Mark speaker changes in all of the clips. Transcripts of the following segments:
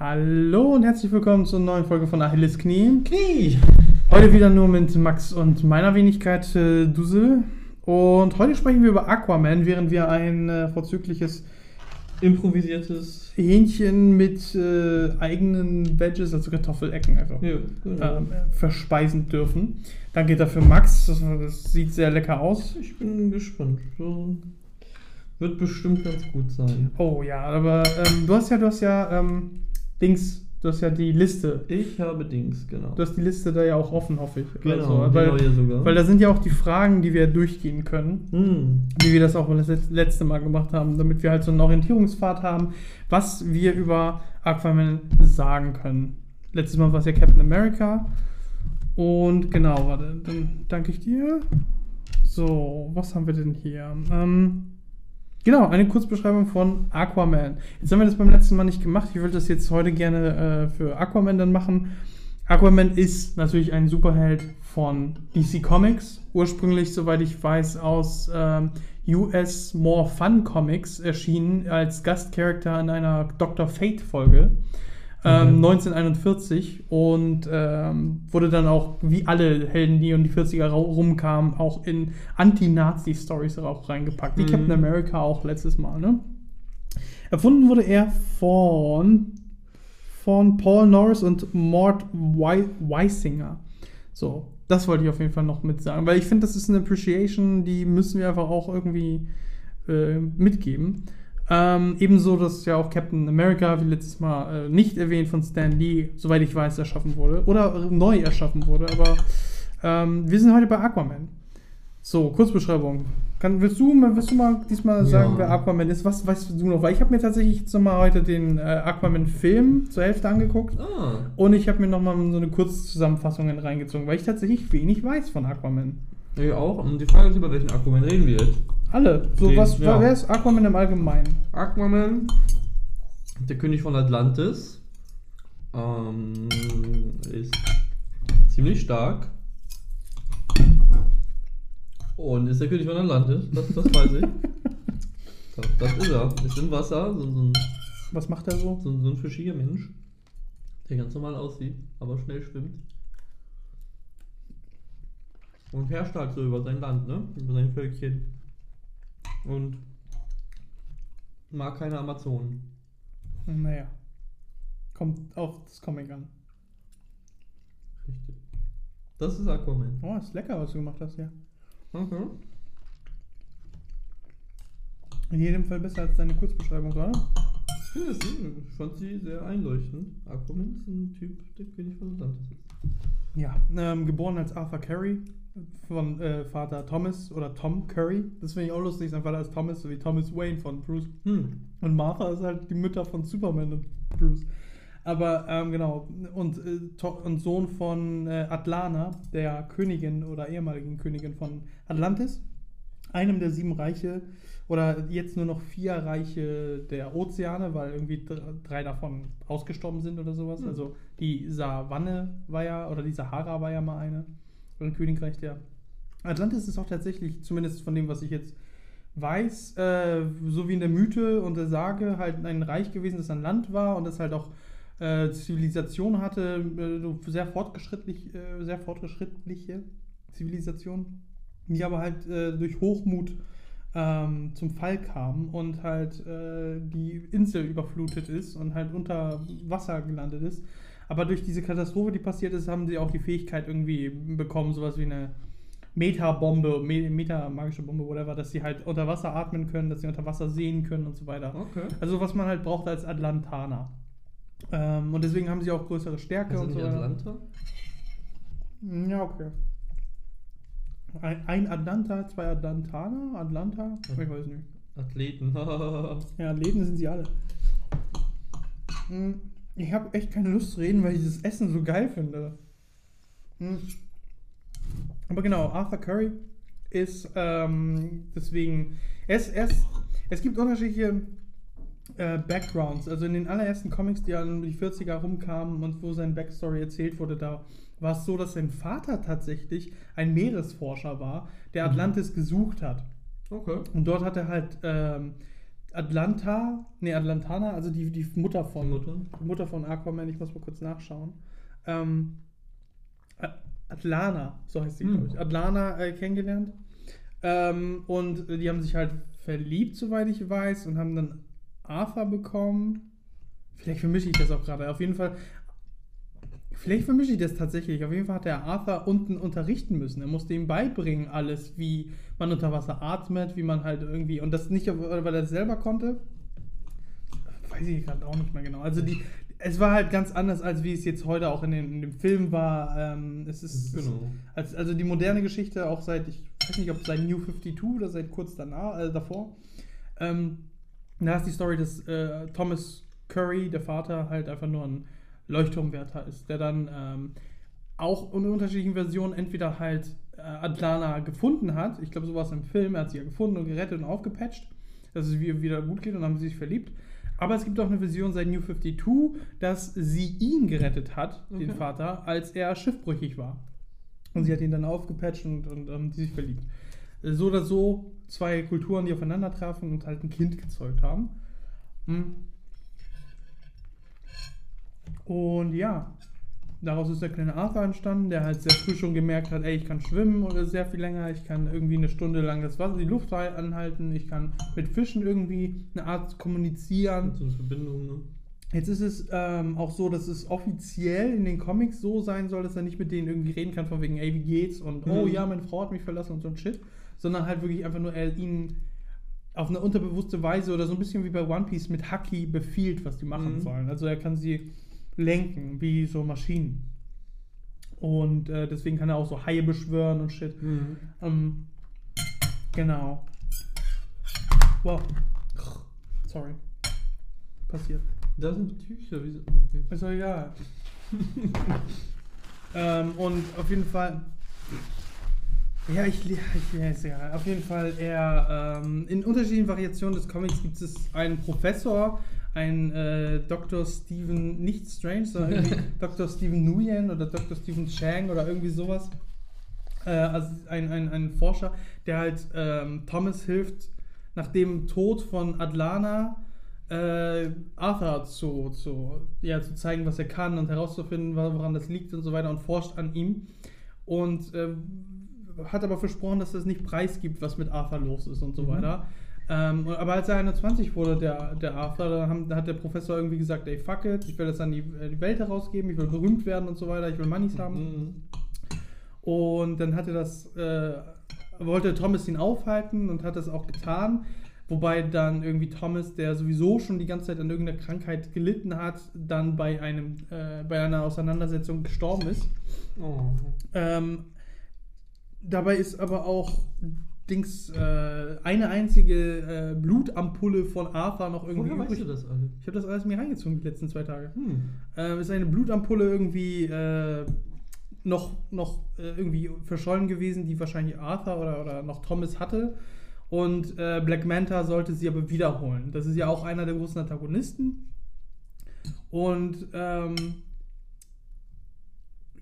Speaker 1: Hallo und herzlich willkommen zur neuen Folge von Achilles Knie.
Speaker 2: Knie!
Speaker 1: Heute wieder nur mit Max und meiner Wenigkeit äh, Dusel. Und heute sprechen wir über Aquaman, während wir ein äh, vorzügliches
Speaker 2: Improvisiertes.
Speaker 1: Hähnchen mit äh, eigenen Veggies, also Kartoffelecken einfach,
Speaker 2: Ja, genau.
Speaker 1: ähm, verspeisen dürfen. Danke dafür, Max. Das, das sieht sehr lecker aus.
Speaker 2: Ich bin gespannt. So wird bestimmt ganz gut sein.
Speaker 1: Oh ja, aber ähm, du hast ja, du hast ja ähm, Dings, du hast ja die Liste.
Speaker 2: Ich habe Dings, genau.
Speaker 1: Du hast die Liste da ja auch offen, hoffe ich.
Speaker 2: genau, die
Speaker 1: weil,
Speaker 2: neue sogar.
Speaker 1: weil da sind ja auch die Fragen, die wir durchgehen können.
Speaker 2: Hm.
Speaker 1: wie wir das auch das letzte Mal gemacht haben, damit wir halt so einen Orientierungspfad haben, was wir über Aquaman sagen können. Letztes Mal war es ja Captain America. Und genau, warte, dann danke ich dir. So, was haben wir denn hier? Ähm, genau, eine Kurzbeschreibung von Aquaman. Jetzt haben wir das beim letzten Mal nicht gemacht. Ich würde das jetzt heute gerne äh, für Aquaman dann machen. Aquaman ist natürlich ein Superheld von DC Comics. Ursprünglich, soweit ich weiß, aus ähm, US More Fun Comics erschienen als Gastcharakter in einer Dr. Fate Folge. Ähm,
Speaker 2: Mhm.
Speaker 1: 1941 und ähm, wurde dann auch, wie alle Helden, die um die 40er rau- rumkamen, auch in Anti-Nazi-Stories auch reingepackt. Wie
Speaker 2: Mhm.
Speaker 1: Captain America auch letztes Mal, ne? Erfunden wurde er von, von Paul Norris und Mort Wei- Weisinger. So, das wollte ich auf jeden Fall noch mit sagen, weil ich finde, das ist eine Appreciation, die müssen wir einfach auch irgendwie äh, mitgeben. Ähm, ebenso, dass ja auch Captain America, wie letztes Mal äh, nicht erwähnt von Stan Lee, soweit ich weiß, erschaffen wurde oder neu erschaffen wurde. Aber ähm, wir sind heute bei Aquaman. So, Kurzbeschreibung. Kann, willst, du, mal- willst du mal diesmal sagen,
Speaker 2: Ja.
Speaker 1: wer Aquaman ist? Was weißt du noch? Weil ich habe mir tatsächlich jetzt nochmal heute den äh, Aquaman-Film zur Hälfte angeguckt.
Speaker 2: Ah,
Speaker 1: Und ich habe mir nochmal so eine Kurzzusammenfassung reingezogen, weil ich tatsächlich wenig weiß von Aquaman.
Speaker 2: ich auch. Und die Frage ist, über welchen Aquaman reden wir jetzt?
Speaker 1: Alle. So,
Speaker 2: Den-
Speaker 1: was,
Speaker 2: ja.
Speaker 1: wer ist Aquaman im Allgemeinen?
Speaker 2: Aquaman, der König von Atlantis, ähm, ist ziemlich stark. Und ist der König von Atlantis, das, das weiß ich. Das, das ist er. Ist im Wasser, so, so, ein,
Speaker 1: Was macht er so?
Speaker 2: so, so ein fischiger Mensch, der ganz normal aussieht, aber schnell schwimmt. Und herrscht halt so über sein Land, ne? Über sein Völkchen. Und mag keine Amazonen.
Speaker 1: Naja. Kommt auf das Comic an.
Speaker 2: Richtig. Das ist Aquaman.
Speaker 1: Oh, ist lecker, was du gemacht hast, ja.
Speaker 2: Okay.
Speaker 1: In jedem Fall besser als deine Kurzbeschreibung, oder?
Speaker 2: Ich finde es, ich fand sie sehr einleuchtend. Aquaman ist ein Typ, der König von Atlantis ist.
Speaker 1: Ja. Ähm, geboren als Arthur Curry von äh, Vater Thomas oder Tom Curry. Das finde ich auch lustig, sein Vater ist Thomas, so wie Thomas Wayne von Bruce.
Speaker 2: Hm.
Speaker 1: Und Martha ist halt die Mutter von Superman und Bruce. Aber ähm, genau, und, äh, und Sohn von äh, Atlana, der Königin oder ehemaligen Königin von Atlantis, einem der sieben Reiche oder jetzt nur noch vier Reiche der Ozeane, weil irgendwie dr- drei davon ausgestorben sind oder sowas.
Speaker 2: Hm.
Speaker 1: Also die Savanne war ja, oder die Sahara war ja mal eine, ein Königreich der. Atlantis ist auch tatsächlich, zumindest von dem, was ich jetzt weiß, äh, so wie in der Mythe und der Sage, halt ein Reich gewesen, das ein Land war und das halt auch äh, Zivilisation hatte, äh, sehr fortgeschrittlich, äh, sehr fortgeschrittliche Zivilisation, die aber halt äh, durch Hochmut ähm, zum Fall kam und halt äh, die Insel überflutet ist und halt unter Wasser gelandet ist. Aber durch diese Katastrophe, die passiert ist, haben sie auch die Fähigkeit irgendwie bekommen, sowas wie eine Meta-Bombe, Me- Meta-magische Bombe, whatever, dass sie halt unter Wasser atmen können, dass sie unter Wasser sehen können und so weiter.
Speaker 2: Okay.
Speaker 1: Also was man halt braucht als Atlantaner. Ähm, und deswegen haben sie auch größere Stärke
Speaker 2: Ist
Speaker 1: und so.
Speaker 2: Atlanta?
Speaker 1: Ja, okay. Ein, ein Atlanta, zwei Atlantaner? Atlanta? Ich weiß nicht.
Speaker 2: Athleten.
Speaker 1: Ja, Läden sind sie alle. Hm, Ich habe echt keine Lust zu reden, weil ich das Essen so geil finde. Hm. Aber genau, Arthur Curry ist ähm, deswegen. Es, es, es gibt unterschiedliche äh, Backgrounds. Also in den allerersten Comics, die an die 40er rumkamen und wo sein Backstory erzählt wurde, da war es so, dass sein Vater tatsächlich ein Meeresforscher war, der
Speaker 2: Mhm.
Speaker 1: Atlantis gesucht hat.
Speaker 2: okay.
Speaker 1: Und dort hat er halt ähm, Atlanta, nee, Atlantana, also die, die Mutter von
Speaker 2: Die Mutter?
Speaker 1: die Mutter von Aquaman, ich muss mal kurz nachschauen. Ähm, Atlana, so heißt sie,
Speaker 2: Hm.
Speaker 1: glaube ich. Atlana äh, kennengelernt. Ähm, und die haben sich halt verliebt, soweit ich weiß, und haben dann Arthur bekommen. Vielleicht vermische ich das auch gerade. Auf jeden Fall. Vielleicht vermische ich das tatsächlich. Auf jeden Fall hat der Arthur unten unterrichten müssen. Er musste ihm beibringen, alles, wie man unter Wasser atmet, wie man halt irgendwie. Und das nicht, weil er das selber konnte. Weiß ich gerade auch nicht mehr genau. Also die. Es war halt ganz anders, als wie es jetzt heute auch in, den, in dem Film war. Ähm, es ist
Speaker 2: Genau.
Speaker 1: als, also die moderne Geschichte, auch seit, ich weiß nicht, ob seit New 52 oder seit kurz danach, äh, davor. Ähm, da ist die Story, dass äh, Thomas Curry, der Vater, halt einfach nur ein Leuchtturmwärter ist, der dann ähm, auch in unterschiedlichen Versionen entweder halt äh, Atlana gefunden hat, ich glaube, so war es im Film, er hat sie ja gefunden und gerettet und aufgepatcht, dass es wie- wieder gut geht und dann haben sie sich verliebt. Aber es gibt auch eine Version seit New 52, dass sie ihn gerettet hat, den
Speaker 2: Okay.
Speaker 1: Vater, als er schiffbrüchig war. Und sie hat ihn dann aufgepatcht und, und ähm, die sich verliebt. So oder so zwei Kulturen, die aufeinander trafen und halt ein Kind gezeugt haben. Hm. Und ja, daraus ist der kleine Arthur entstanden, der halt sehr früh schon gemerkt hat, ey, ich kann schwimmen oder sehr viel länger, ich kann irgendwie eine Stunde lang das Wasser, die Luft anhalten, ich kann mit Fischen irgendwie eine Art kommunizieren.
Speaker 2: So eine Verbindung, ne?
Speaker 1: Jetzt ist es ähm, auch so, dass es offiziell in den Comics so sein soll, dass er nicht mit denen irgendwie reden kann, von wegen, ey, wie geht's? Und,
Speaker 2: Mhm.
Speaker 1: oh ja, meine Frau hat mich verlassen und so ein Shit. Sondern halt wirklich einfach nur, er ihnen auf eine unterbewusste Weise oder so ein bisschen wie bei One Piece mit Haki befiehlt, was die machen
Speaker 2: Mhm.
Speaker 1: sollen. Also er kann sie lenken, wie so Maschinen. Und äh, deswegen kann er auch so Haie beschwören und Shit. Ähm, genau. Wow. Sorry. Passiert.
Speaker 2: Da sind Tücher. Wie, okay.
Speaker 1: Ist doch egal. ähm, und auf jeden Fall. Ja, ich, ich ja, ist egal. Auf jeden Fall, er ähm, in unterschiedlichen Variationen des Comics gibt es einen Professor, ein äh, Dr. Stephen, nicht Strange, sondern irgendwie Dr. Stephen Nguyen oder Dr. Stephen Chang oder irgendwie sowas. Äh, also ein, ein, ein Forscher, der halt ähm, Thomas hilft, nach dem Tod von Adlana äh, Arthur zu, zu, ja, zu zeigen, was er kann und herauszufinden, woran das liegt und so weiter und forscht an ihm. Und äh, hat aber versprochen, dass es nicht preisgibt, was mit Arthur los ist und so
Speaker 2: Mhm.
Speaker 1: weiter. Ähm, aber als er 21 wurde, der, der Arthur, da, haben, da hat der Professor irgendwie gesagt, ey, fuck it, ich will das an die, die Welt herausgeben, ich will berühmt werden und so weiter, ich will Moneys haben.
Speaker 2: Mhm.
Speaker 1: Und dann hat er das, äh, wollte Thomas ihn aufhalten und hat das auch getan. Wobei dann irgendwie Thomas, der sowieso schon die ganze Zeit an irgendeiner Krankheit gelitten hat, dann bei, einem, äh, bei einer Auseinandersetzung gestorben ist.
Speaker 2: Oh.
Speaker 1: Ähm, dabei ist aber auch Dings, äh, eine einzige äh, Blutampulle von Arthur noch irgendwie
Speaker 2: Woher weißt
Speaker 1: übrig.
Speaker 2: du das alle?
Speaker 1: Ich habe das alles mir reingezogen die letzten zwei Tage.
Speaker 2: Hm.
Speaker 1: Ähm, ist eine Blutampulle irgendwie äh, noch, noch äh, irgendwie verschollen gewesen, die wahrscheinlich Arthur oder, oder noch Thomas hatte. Und äh, Black Manta sollte sie aber wiederholen. Das ist ja auch einer der großen Antagonisten. Und ähm,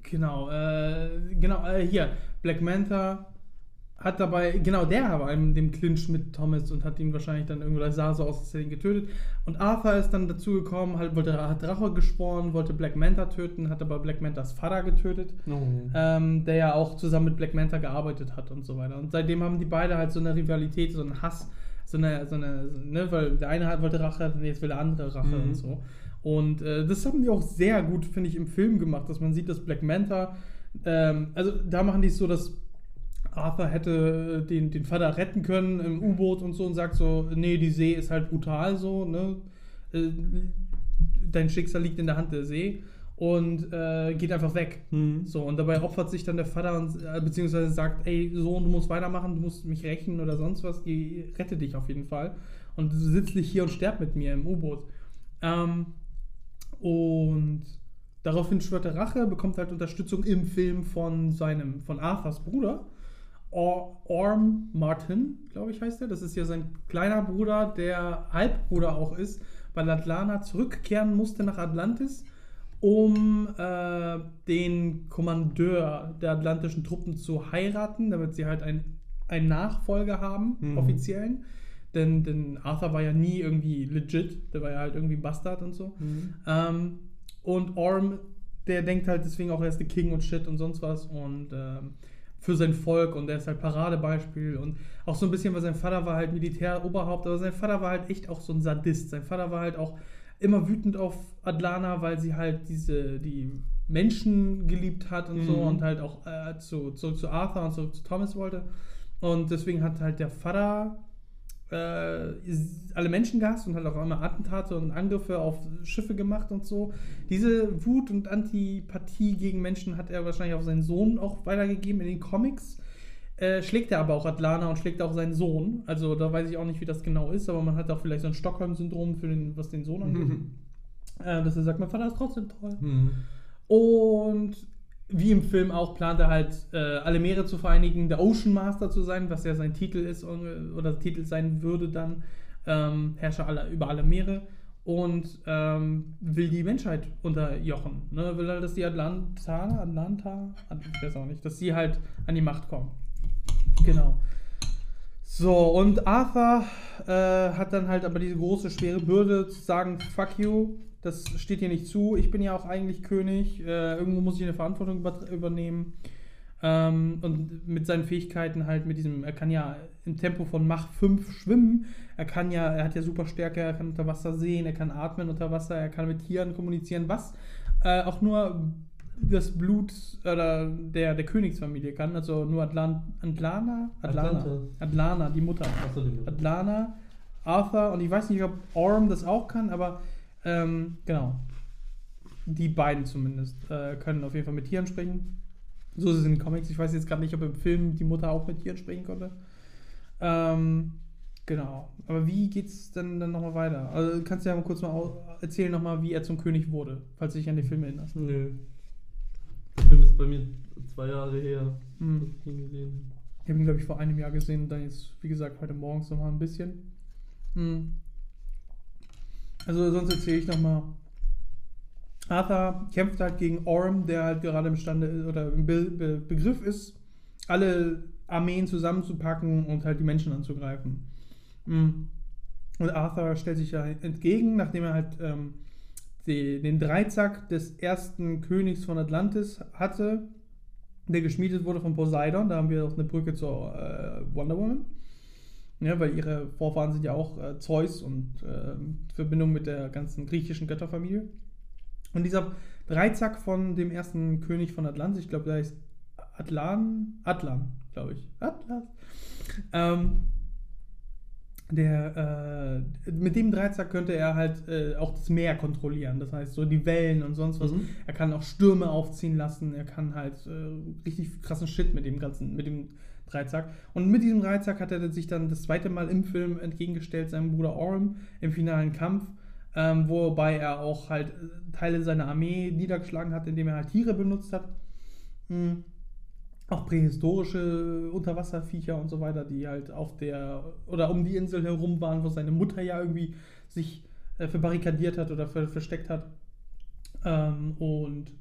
Speaker 1: genau, äh, genau, äh, hier, Black Manta hat dabei, genau der war in dem Clinch mit Thomas und hat ihn wahrscheinlich dann irgendwo, das sah so aus, als hätte er ihn getötet. Und Arthur ist dann dazu gekommen, halt, wollte, hat Rache geschworen, wollte Black Manta töten, hat aber Black Mantas Vater getötet,
Speaker 2: Oh.
Speaker 1: ähm, der ja auch zusammen mit Black Manta gearbeitet hat und so weiter. Und seitdem haben die beide halt so eine Rivalität, so einen Hass, so eine, so eine, so, ne, weil der eine halt wollte Rache, jetzt will der andere Rache
Speaker 2: Mhm.
Speaker 1: und so. Und äh, das haben die auch sehr gut, finde ich, im Film gemacht, dass man sieht, dass Black Manta, ähm, also da machen die es so, dass Arthur hätte den, den Vater retten können im U-Boot und so und sagt so, nee, die See ist halt brutal so, ne? Äh, Dein Schicksal liegt in der Hand der See und äh, geht einfach weg.
Speaker 2: Hm.
Speaker 1: So, und dabei opfert sich dann der Vater und äh, beziehungsweise sagt, ey, Sohn, du musst weitermachen, du musst mich rächen oder sonst was, die rette dich auf jeden Fall. Und du sitzt nicht hier und sterb mit mir im U-Boot. Ähm, und daraufhin schwört er Rache, bekommt halt Unterstützung im Film von seinem, von Arthurs Bruder. Or Orm Martin, glaube ich, heißt er. Das ist ja sein kleiner Bruder, der Halbbruder auch ist, weil Atlana zurückkehren musste nach Atlantis, um äh, den Kommandeur der atlantischen Truppen zu heiraten, damit sie halt ein, einen Nachfolger haben,
Speaker 2: Mhm.
Speaker 1: offiziellen, denn, denn Arthur war ja nie irgendwie legit, der war ja halt irgendwie Bastard und so.
Speaker 2: Mhm.
Speaker 1: Ähm, und Orm, der denkt halt deswegen auch, er ist der King und Shit und sonst was und ähm, für sein Volk und er ist halt Paradebeispiel und auch so ein bisschen, weil sein Vater war halt Militäroberhaupt, aber sein Vater war halt echt auch so ein Sadist. Sein Vater war halt auch immer wütend auf Adlana, weil sie halt diese, die Menschen geliebt hat und so
Speaker 2: Mhm.
Speaker 1: und halt auch äh, zu, zurück zu Arthur und zurück zu Thomas wollte. Und deswegen hat halt der Vater äh, alle Menschen gehasst und hat auch immer Attentate und Angriffe auf Schiffe gemacht und so. Diese Wut und Antipathie gegen Menschen hat er wahrscheinlich auf seinen Sohn auch weitergegeben in den Comics. Äh, schlägt er aber auch Atlana und schlägt auch seinen Sohn. Also da weiß ich auch nicht, wie das genau ist, aber man hat auch vielleicht so ein Stockholm-Syndrom für den, was den Sohn angeht. Äh, dass er sagt, mein Vater ist trotzdem toll.
Speaker 2: Mhm.
Speaker 1: Und wie im Film auch plant er halt, äh, alle Meere zu vereinigen, der Ocean Master zu sein, was ja sein Titel ist und- oder Titel sein würde dann, ähm, Herrscher aller, über alle Meere und ähm, will die Menschheit unterjochen. Ne? Will halt, dass die Atlantaner, Atlanta, ich weiß auch nicht, dass sie halt an die Macht kommen. Genau. So, und Arthur äh, hat dann halt aber diese große, schwere Bürde zu sagen, fuck you, das steht dir nicht zu, ich bin ja auch eigentlich König, äh, irgendwo muss ich eine Verantwortung über übernehmen. Ähm, und mit seinen Fähigkeiten halt mit diesem, er kann ja im Tempo von Mach 5 schwimmen, er kann ja, er hat ja super Stärke, er kann unter Wasser sehen, er kann atmen unter Wasser, er kann mit Tieren kommunizieren, was äh, auch nur das Blut oder der, der Königsfamilie kann, also nur Atlan Atlana? Atlana.
Speaker 2: Atlanta.
Speaker 1: Atlana, die Mutter.
Speaker 2: Achso, die
Speaker 1: Atlana, Arthur und ich weiß nicht, ob Orm das auch kann, aber ähm, genau. Die beiden zumindest äh, können auf jeden Fall mit Tieren sprechen. So ist es in den Comics. Ich weiß jetzt gerade nicht, ob im Film die Mutter auch mit Tieren sprechen konnte. Ähm, genau. Aber wie geht's denn dann nochmal weiter? Also kannst du ja mal kurz mal erzählen nochmal, wie er zum König wurde, falls du dich an den Film erinnerst.
Speaker 2: Nö. Der Film ist bei mir zwei Jahre her,
Speaker 1: Hm.
Speaker 2: dass ich ihn gesehen habe.
Speaker 1: Ich habe ihn, glaube ich, vor einem Jahr gesehen dann jetzt, wie gesagt, heute morgens nochmal ein bisschen. Hm. Also sonst erzähle ich nochmal. Arthur kämpft halt gegen Orm, der halt gerade imstande ist oder im Be Be Begriff ist, alle Armeen zusammenzupacken und halt die Menschen anzugreifen. Hm. Und Arthur stellt sich ja entgegen, nachdem er halt ähm, den Dreizack des ersten Königs von Atlantis hatte, der geschmiedet wurde von Poseidon. Da haben wir auch eine Brücke zur äh, Wonder Woman. Ja, weil ihre Vorfahren sind ja auch äh, Zeus und ähm, Verbindung mit der ganzen griechischen Götterfamilie. Und dieser Dreizack von dem ersten König von Atlantis, ich glaube, der heißt Atlan, Atlan, glaube ich. Atlas. Ähm, der, äh, mit dem Dreizack könnte er halt äh, auch das Meer kontrollieren. Das heißt, so die Wellen und sonst was.
Speaker 2: Mhm.
Speaker 1: Er kann auch Stürme aufziehen lassen. Er kann halt äh, richtig krassen Shit mit dem ganzen, mit dem Dreizack. Und mit diesem Dreizack hat er sich dann das zweite Mal im Film entgegengestellt, seinem Bruder Orm, im finalen Kampf. Ähm, wobei er auch halt äh, Teile seiner Armee niedergeschlagen hat, indem er halt Tiere benutzt hat. Mhm. Auch prähistorische Unterwasserviecher und so weiter, die halt auf der oder um die Insel herum waren, wo seine Mutter ja irgendwie sich äh, verbarrikadiert hat oder ver versteckt hat. Ähm, und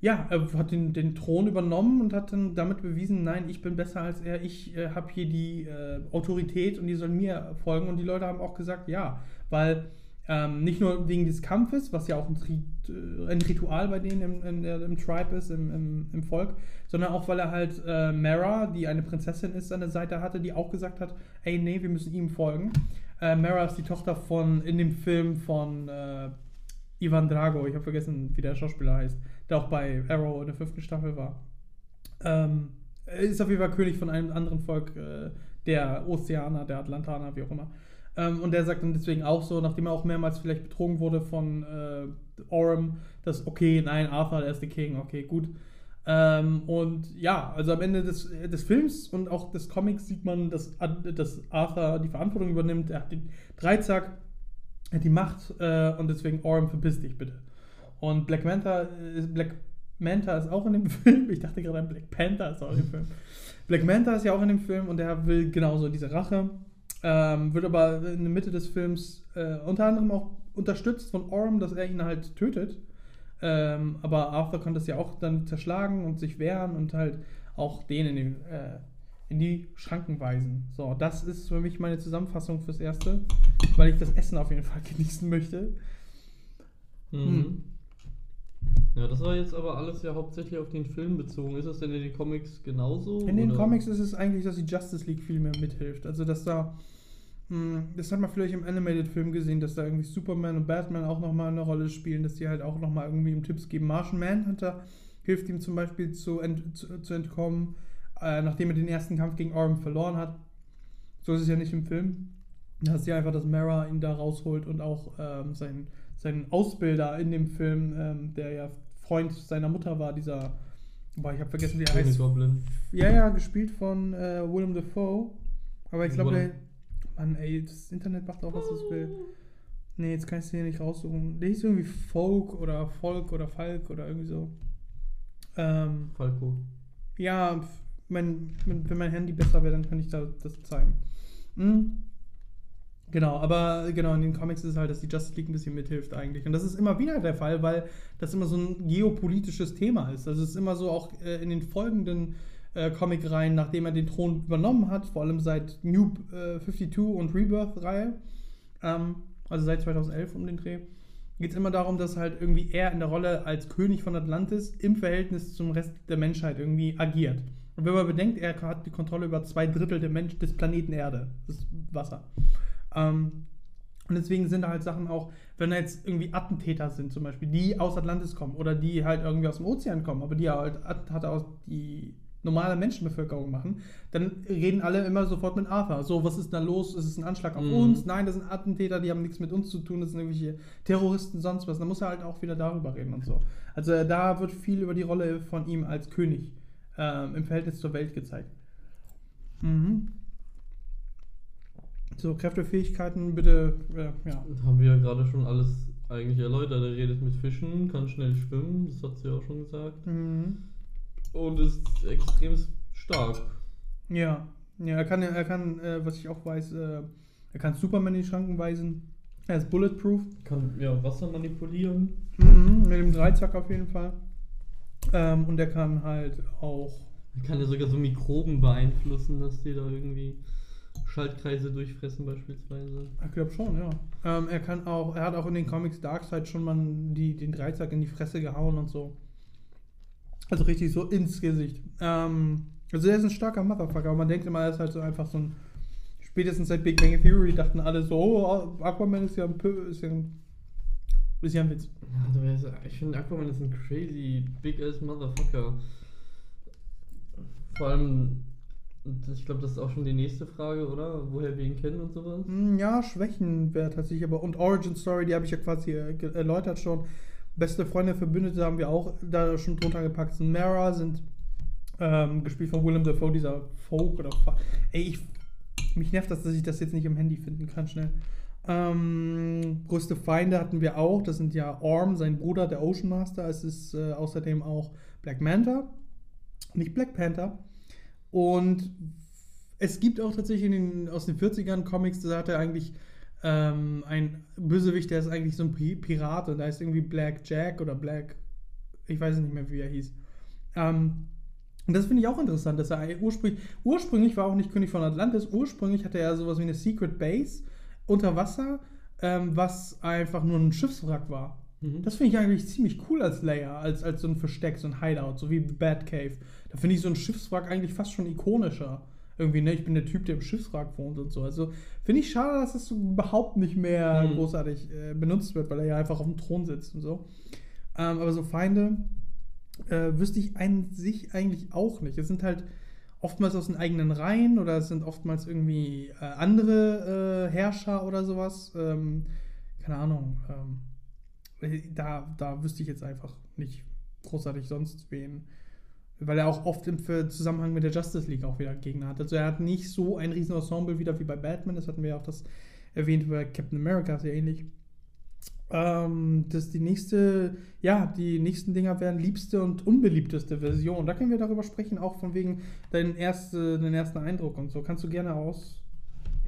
Speaker 1: ja, er hat den, den Thron übernommen und hat dann damit bewiesen, nein, ich bin besser als er, ich äh, habe hier die äh, Autorität und die sollen mir folgen. Und die Leute haben auch gesagt, ja, weil ähm, nicht nur wegen des Kampfes, was ja auch ein, äh, ein Ritual bei denen im, der, im Tribe ist, im, im, im Volk, sondern auch, weil er halt äh, Mara, die eine Prinzessin ist, an der Seite hatte, die auch gesagt hat, ey, nee, wir müssen ihm folgen. Äh, Mara ist die Tochter von, in dem Film von äh, Ivan Drago, ich habe vergessen, wie der Schauspieler heißt, der auch bei Arrow in der fünften Staffel war. Ähm, ist auf jeden Fall König von einem anderen Volk, äh, der Ozeaner, der Atlantaner, wie auch immer. Ähm, und der sagt dann deswegen auch so, nachdem er auch mehrmals vielleicht betrogen wurde von äh, Orm, dass, okay, nein, Arthur, der ist der King, okay, gut. Ähm, und ja, also am Ende des, des Films und auch des Comics sieht man, dass, dass Arthur die Verantwortung übernimmt. Er hat den Dreizack, er hat die Macht äh, und deswegen Orm, verpiss dich bitte. Und Black Manta, äh, Black Manta ist auch in dem Film. Ich dachte gerade, Black Panther ist auch in dem Film. Black Manta ist ja auch in dem Film und er will genauso diese Rache. Ähm, wird aber in der Mitte des Films äh, unter anderem auch unterstützt von Orm, dass er ihn halt tötet. Ähm, aber Arthur konnte es ja auch dann zerschlagen und sich wehren und halt auch den in den, äh, in die Schranken weisen. So, das ist für mich meine Zusammenfassung fürs Erste, weil ich das Essen auf jeden Fall genießen möchte.
Speaker 2: Mhm.
Speaker 1: Hm.
Speaker 2: Ja, das war jetzt aber alles ja hauptsächlich auf den Film bezogen. Ist das denn in den Comics genauso?
Speaker 1: In den
Speaker 2: oder?
Speaker 1: Comics ist es eigentlich, dass die Justice League viel mehr mithilft. Also, dass da, mh, das hat man vielleicht im Animated-Film gesehen, dass da irgendwie Superman und Batman auch nochmal eine Rolle spielen, dass die halt auch nochmal irgendwie ihm Tipps geben. Martian Manhunter hilft ihm zum Beispiel zu, ent, zu, zu entkommen, äh, nachdem er den ersten Kampf gegen Orm verloren hat. So ist es ja nicht im Film. Da ist ja einfach, dass Mara ihn da rausholt und auch ähm, sein, sein Ausbilder in dem Film, ähm, der ja Freund seiner Mutter war, dieser, boah, ich habe vergessen, wie er heißt.
Speaker 2: Goblin.
Speaker 1: Ja, ja, gespielt von äh, Willem Dafoe. Aber ich glaube, der. Mann, ey, das Internet macht auch, was es will. Nee, jetzt kann ich es hier nicht raussuchen. Der hieß irgendwie Folk oder Volk oder Falk oder irgendwie so. Ähm,
Speaker 2: Falco.
Speaker 1: ja, mein, wenn wenn mein Handy besser wäre, dann kann ich da das zeigen. Hm. Genau, aber genau, in den Comics ist es halt, dass die Justice League ein bisschen mithilft eigentlich. Und das ist immer wieder der Fall, weil das immer so ein geopolitisches Thema ist. Also es ist immer so auch äh, in den folgenden äh, Comic-Reihen, nachdem er den Thron übernommen hat, vor allem seit New äh, 52 und Rebirth-Reihe, ähm, also seit 2011 um den Dreh, geht es immer darum, dass halt irgendwie er in der Rolle als König von Atlantis im Verhältnis zum Rest der Menschheit irgendwie agiert. Und wenn man bedenkt, er hat die Kontrolle über zwei Drittel der Mensch des Planeten Erde, das ist Wasser. Ähm, und deswegen sind da halt Sachen auch, wenn da jetzt irgendwie Attentäter sind, zum Beispiel, die aus Atlantis kommen oder die halt irgendwie aus dem Ozean kommen, aber die halt Attentate aus die normale Menschenbevölkerung machen, dann reden alle immer sofort mit Arthur. So, was ist da los? Ist es ein Anschlag auf
Speaker 2: Mhm.
Speaker 1: uns? Nein, das sind Attentäter, die haben nichts mit uns zu tun, das sind irgendwelche Terroristen, sonst was. Dann muss er halt auch wieder darüber reden und so. Also äh, da wird viel über die Rolle von ihm als König ähm, im Verhältnis zur Welt gezeigt. Mhm. So, Kräfte, Fähigkeiten, bitte, äh, ja.
Speaker 2: Haben wir ja gerade schon alles eigentlich erläutert. Er redet mit Fischen, kann schnell schwimmen, das hat sie auch schon gesagt.
Speaker 1: Mhm.
Speaker 2: Und ist extrem stark.
Speaker 1: Ja, ja, er kann, er kann, äh, was ich auch weiß, äh, er kann Superman in die Schranken weisen. Er ist bulletproof.
Speaker 2: Kann ja Wasser manipulieren.
Speaker 1: Mhm, mit dem Dreizack auf jeden Fall. Ähm, und er kann halt auch.
Speaker 2: Er kann ja sogar so Mikroben beeinflussen, dass die da irgendwie Schaltkreise durchfressen beispielsweise.
Speaker 1: Ich glaube schon, ja. Ähm, er kann auch, er hat auch in den Comics Darkseid schon mal die, den Dreizack in die Fresse gehauen und so. Also richtig so ins Gesicht. Ähm, also er ist ein starker Motherfucker, aber man denkt immer, er ist halt so einfach so ein. Spätestens seit Big Bang Theory dachten alle so, oh, Aquaman ist ja ein, Pö- ist ja ein, ist ja ein Witz.
Speaker 2: Ja, weißt, ich finde Aquaman ist ein crazy big ass Motherfucker. Vor allem, ich glaube, das ist auch schon die nächste Frage, oder? Woher wir ihn kennen und sowas.
Speaker 1: Hm, Ja, Schwächen wäre tatsächlich, aber und Origin Story, die habe ich ja quasi äh, erläutert schon. Beste Freunde, Verbündete haben wir auch da schon drunter gepackt. Sind Mara, sind ähm, gespielt von Willem Dafoe, dieser Folk oder Fa Ey, ich, mich nervt das, dass ich das jetzt nicht im Handy finden kann, schnell. Ähm, größte Feinde hatten wir auch, das sind ja Orm, sein Bruder, der Ocean Master. Es ist äh, außerdem auch Black Manta, nicht Black Panther. Und es gibt auch tatsächlich den, aus den 40ern Comics, da hat er eigentlich ähm, ein Bösewicht, der ist eigentlich so ein Pi- Pirat und da ist irgendwie Black Jack oder Black, ich weiß nicht mehr, wie er hieß. Ähm, und das finde ich auch interessant, dass er ursprünglich, ursprünglich war auch nicht König von Atlantis, ursprünglich hatte er sowas wie eine Secret Base unter Wasser, ähm, was einfach nur ein Schiffswrack war.
Speaker 2: Mhm.
Speaker 1: Das finde ich eigentlich ziemlich cool als Layer, als, als so ein Versteck, so ein Hideout, so wie Batcave. Da finde ich so ein Schiffswrack eigentlich fast schon ikonischer. Irgendwie, ne? Ich bin der Typ, der im Schiffswrack wohnt und so. Also finde ich schade, dass das so überhaupt nicht mehr
Speaker 2: Mhm.
Speaker 1: großartig äh, benutzt wird, weil er ja einfach auf dem Thron sitzt und so. Ähm, aber so Feinde äh, wüsste ich an sich eigentlich auch nicht. Es sind halt oftmals aus den eigenen Reihen oder es sind oftmals irgendwie äh, andere äh, Herrscher oder sowas. Ähm, keine Ahnung. Ähm, da, da wüsste ich jetzt einfach nicht großartig sonst wen. Weil er auch oft im Zusammenhang mit der Justice League auch wieder Gegner hat. Also er hat nicht so ein riesen Ensemble wieder wie bei Batman. Das hatten wir ja auch das erwähnt bei Captain America, ja ähnlich. Ähm, das die nächste, ja, die nächsten Dinger wären liebste und unbeliebteste Version. Da können wir darüber sprechen, auch von wegen deinen, erste, deinen ersten Eindruck und so. Kannst du gerne aus.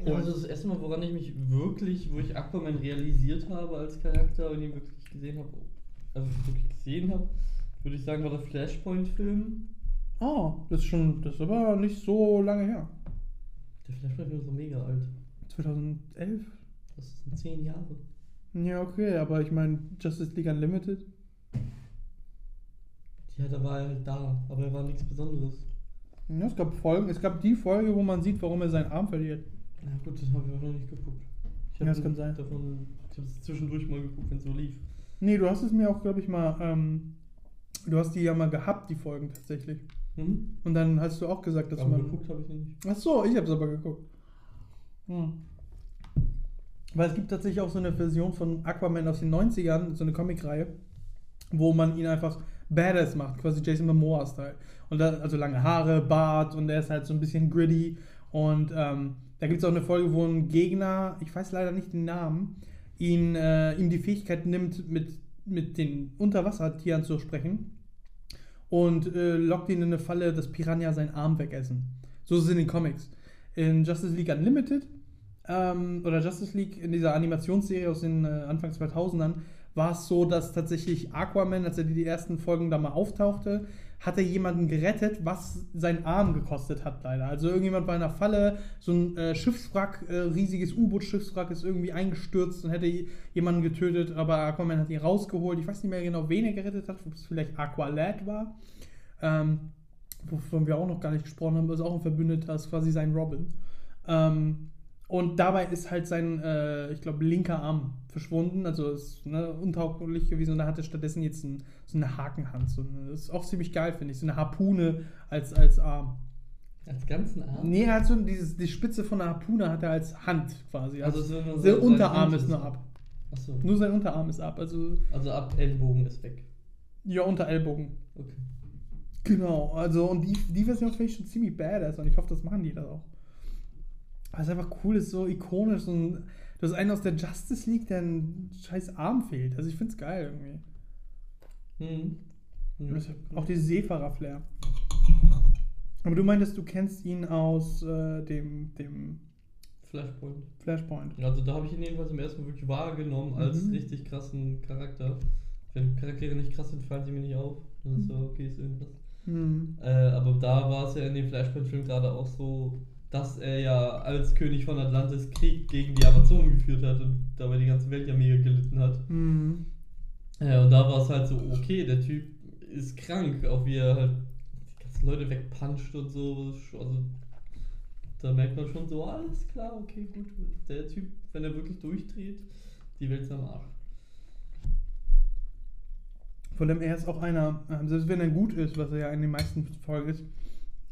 Speaker 2: Ja, also das erste Mal, woran ich mich wirklich, wo ich Aquaman realisiert habe als Charakter und ihn wirklich gesehen habe, also wirklich gesehen habe, würde ich sagen, war der Flashpoint-Film.
Speaker 1: Oh, das ist schon, das ist aber nicht so lange her.
Speaker 2: Der Flashpoint ist so mega alt.
Speaker 1: 2011?
Speaker 2: Das sind 10 Jahre.
Speaker 1: Ja, okay, aber ich meine, Justice League Unlimited.
Speaker 2: Ja, da war er halt da, aber er war nichts Besonderes.
Speaker 1: Ja, es gab Folgen, es gab die Folge, wo man sieht, warum er seinen Arm verliert.
Speaker 2: Na gut, das habe ich auch noch nicht geguckt. Ich
Speaker 1: Ja, das kann sein.
Speaker 2: Davon, ich habe es zwischendurch mal geguckt, wenn es so lief.
Speaker 1: Nee, du hast es mir auch, glaube ich, mal, ähm, du hast die ja mal gehabt, die Folgen tatsächlich.
Speaker 2: Hm?
Speaker 1: Und dann hast du auch gesagt, dass
Speaker 2: aber
Speaker 1: man.
Speaker 2: geguckt habe ich nicht.
Speaker 1: Ach so, ich habe es aber geguckt. Hm. Weil es gibt tatsächlich auch so eine Version von Aquaman aus den 90ern, so eine Comicreihe, wo man ihn einfach badass macht, quasi Jason Momoa-Style. Und da, also lange Haare, Bart und er ist halt so ein bisschen gritty. Und ähm, da gibt es auch eine Folge, wo ein Gegner, ich weiß leider nicht den Namen, ihn, äh, ihm die Fähigkeit nimmt, mit, mit den Unterwassertieren zu sprechen und äh, lockt ihn in eine Falle, dass Piranha seinen Arm wegessen. So ist es in den Comics. In Justice League Unlimited ähm, oder Justice League in dieser Animationsserie aus den äh, Anfang 2000ern war es so, dass tatsächlich Aquaman, als er die, die ersten Folgen da mal auftauchte, hat er jemanden gerettet, was seinen Arm gekostet hat, leider. Also irgendjemand war in einer Falle, so ein äh, Schiffswrack, äh, riesiges U-Boot-Schiffswrack ist irgendwie eingestürzt und hätte jemanden getötet, aber Aquaman hat ihn rausgeholt. Ich weiß nicht mehr genau, wen er gerettet hat, ob es vielleicht Aqualad war. Ähm, wovon wir auch noch gar nicht gesprochen haben, ist auch ein Verbündeter, ist quasi sein Robin. Ähm, und dabei ist halt sein, äh, ich glaube, linker Arm verschwunden, also ist ne, untauglich gewesen und er hatte stattdessen jetzt ein, so eine Hakenhand. So eine, das ist auch ziemlich geil, finde ich. So eine Harpune als, als Arm.
Speaker 2: Als ganzen Arm?
Speaker 1: Nee, er hat so dieses, die Spitze von der Harpune hat er als Hand quasi.
Speaker 2: Also
Speaker 1: Also
Speaker 2: so so-
Speaker 1: Unterarm
Speaker 2: sein
Speaker 1: ist nur ab.
Speaker 2: Achso.
Speaker 1: Nur sein Unterarm ist ab. Also
Speaker 2: Also ab Ellbogen ist weg.
Speaker 1: ja, unter Ellbogen.
Speaker 2: Okay.
Speaker 1: Genau, also und die, die Version finde ich schon ziemlich badass und ich hoffe, das machen die da auch. Es einfach cool ist, so ikonisch und du hast einen aus der Justice League, der ein scheiß Arm fehlt. Also ich finde es geil irgendwie.
Speaker 2: Hm.
Speaker 1: Und das- Auch dieses Seefahrer-Flair. Aber du meintest, du kennst ihn aus äh, dem, dem
Speaker 2: Flashpoint.
Speaker 1: Flashpoint.
Speaker 2: Also da habe ich ihn jedenfalls im ersten Mal wirklich wahrgenommen als
Speaker 1: Mhm.
Speaker 2: richtig krassen Charakter. Wenn Charaktere nicht krass sind, fallen sie mir nicht auf. Das ist so, okay, ist irgendwas.
Speaker 1: Hm.
Speaker 2: Äh, aber da war es ja in dem Flashpoint-Film gerade auch so, dass er ja als König von Atlantis Krieg gegen die Amazonen geführt hat und dabei die ganze Welt ja mega gelitten hat.
Speaker 1: Hm.
Speaker 2: Ja, und da war es halt so, okay, der Typ ist krank, auch wie er halt die ganzen Leute wegpuncht und so. Also da merkt man schon so, alles klar, okay, gut. Der Typ, wenn er wirklich durchdreht, die Welt ist am Arsch.
Speaker 1: Vor allem, er ist auch einer, ähm, selbst wenn er gut ist, was er ja in den meisten Folgen ist,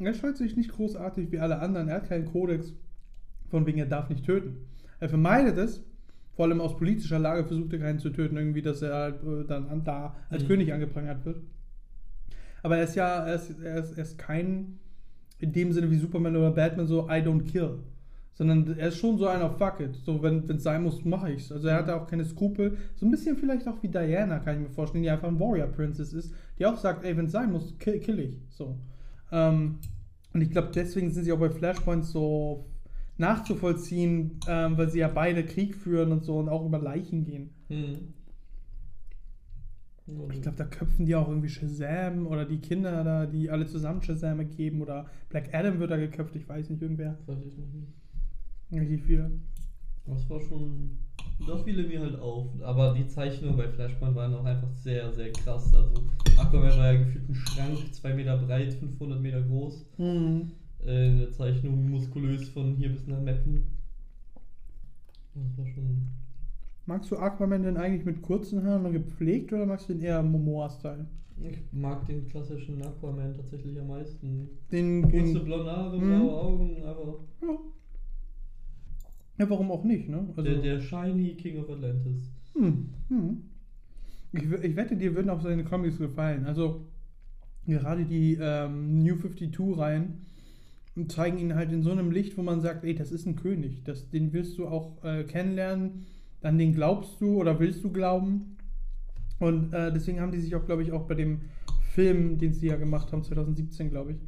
Speaker 1: er scheut sich nicht großartig wie alle anderen. Er hat keinen Kodex, von wegen er darf nicht töten. Er vermeidet es, vor allem aus politischer Lage versucht er keinen zu töten, irgendwie, dass er halt äh, dann an, da als
Speaker 2: Mhm.
Speaker 1: König angeprangert wird. Aber er ist ja, er ist, er, ist, er ist kein, in dem Sinne wie Superman oder Batman, so I don't kill. Sondern er ist schon so einer Fuck it. So, wenn es sein muss, mache ich's. Also er hat da auch keine Skrupel. So ein bisschen vielleicht auch wie Diana, kann ich mir vorstellen, die einfach ein Warrior Princess ist, die auch sagt, ey, wenn es sein muss, kill, kill ich. So. Ähm, und ich glaube, deswegen sind sie auch bei Flashpoint so nachzuvollziehen, ähm, weil sie ja beide Krieg führen und so und auch über Leichen gehen.
Speaker 2: Hm.
Speaker 1: Ich glaube, da köpfen die auch irgendwie Shazam oder die Kinder da, die alle zusammen Shazam geben oder Black Adam wird da geköpft, ich weiß nicht, irgendwer.
Speaker 2: Weiß ich noch nicht.
Speaker 1: Richtig viele.
Speaker 2: Das war schon. Da fiel mir halt auf. Aber die Zeichnungen bei Flashpoint waren auch einfach sehr, sehr krass. Also Aquaman war ja gefühlt ein Schrank, 2 Meter breit, 500 Meter groß.
Speaker 1: Mhm.
Speaker 2: Äh, in der Zeichnung muskulös von hier bis nach Meppen. Das war schon.
Speaker 1: Magst du Aquaman denn eigentlich mit kurzen Haaren und gepflegt oder magst du den eher Momoa-Style?
Speaker 2: Ich mag den klassischen Aquaman tatsächlich am meisten.
Speaker 1: Den,
Speaker 2: Kurze
Speaker 1: den
Speaker 2: blonde Haare,
Speaker 1: Mhm.
Speaker 2: blaue Augen, aber
Speaker 1: ja. Ja, warum auch nicht, ne? Also,
Speaker 2: der, der Shiny King of Atlantis.
Speaker 1: Hm, hm. Ich, ich wette, dir würden auch seine Comics gefallen. Also gerade die ähm, New 52-Reihen zeigen ihn halt in so einem Licht, wo man sagt, ey, das ist ein König. Das, den willst du auch äh, kennenlernen. Dann den glaubst du oder willst du glauben. Und äh, deswegen haben die sich auch, glaube ich, auch bei dem Film, den sie ja gemacht haben, 2017, glaube ich,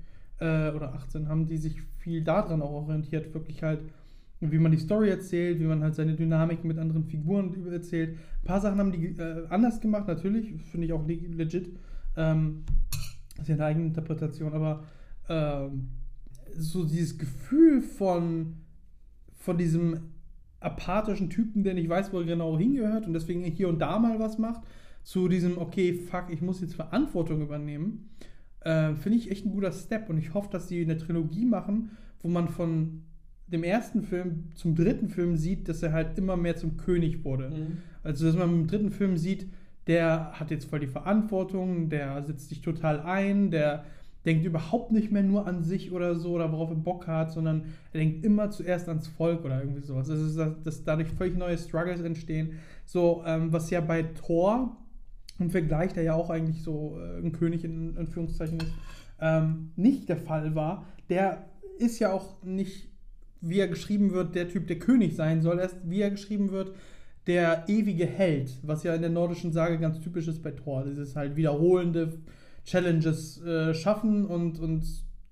Speaker 1: äh, oder 18, haben die sich viel daran auch orientiert, wirklich halt, wie man die Story erzählt, wie man halt seine Dynamik mit anderen Figuren erzählt. Ein paar Sachen haben die äh, anders gemacht, natürlich, finde ich auch le- legit. Ähm, Das ist ja eine eigene Interpretation, aber ähm, so dieses Gefühl von, von diesem apathischen Typen, der nicht weiß, wo er genau hingehört und deswegen hier und da mal was macht, zu diesem, okay, fuck, ich muss jetzt Verantwortung übernehmen, äh, finde ich echt ein guter Step und ich hoffe, dass sie eine Trilogie machen, wo man von dem ersten Film zum dritten Film sieht, dass er halt immer mehr zum König wurde.
Speaker 2: Mhm.
Speaker 1: Also, dass man im dritten Film sieht, der hat jetzt voll die Verantwortung, der setzt sich total ein, der denkt überhaupt nicht mehr nur an sich oder so oder worauf er Bock hat, sondern er denkt immer zuerst ans Volk oder irgendwie sowas. Das ist, dass, dass dadurch völlig neue Struggles entstehen. So, ähm, was ja bei Thor im Vergleich, der ja auch eigentlich so äh, ein König in Anführungszeichen ist, ähm, nicht der Fall war. Der ist ja auch nicht, wie er geschrieben wird, der Typ, der König sein soll, erst wie er geschrieben wird, der ewige Held, was ja in der nordischen Sage ganz typisch ist bei Thor. Das ist halt wiederholende Challenges äh, schaffen und, und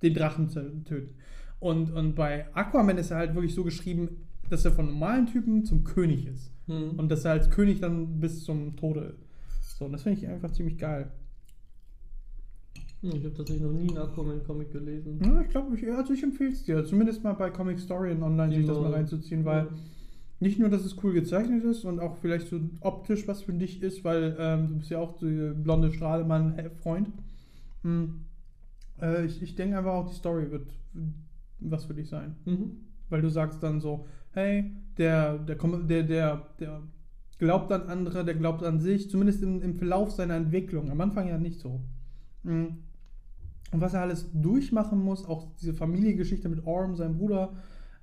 Speaker 1: den Drachen töten. Und, und bei Aquaman ist er halt wirklich so geschrieben, dass er von normalen Typen zum König ist.
Speaker 2: Mhm.
Speaker 1: Und dass er als König dann bis zum Tode. So, und das finde ich einfach ziemlich geil.
Speaker 2: Hm, Ich habe tatsächlich noch nie einen Aquaman-Comic gelesen.
Speaker 1: Ja, ich glaube, ich, also ich empfehle es dir. Zumindest mal bei Comic Story und online sich das
Speaker 2: Ja.
Speaker 1: mal reinzuziehen, weil nicht nur, dass es cool gezeichnet ist und auch vielleicht so optisch was für dich ist, weil ähm, du bist ja auch der blonde Strahlemann-Freund. Hm. Äh, ich ich denke einfach auch, die Story wird was für dich sein.
Speaker 2: Mhm.
Speaker 1: Weil du sagst dann so, hey, der, der, der, der, der glaubt an andere, der glaubt an sich, zumindest im, im Verlauf seiner Entwicklung. Am Anfang ja nicht so. Mhm. Und was er alles durchmachen muss, auch diese Familiengeschichte mit Orm, seinem Bruder,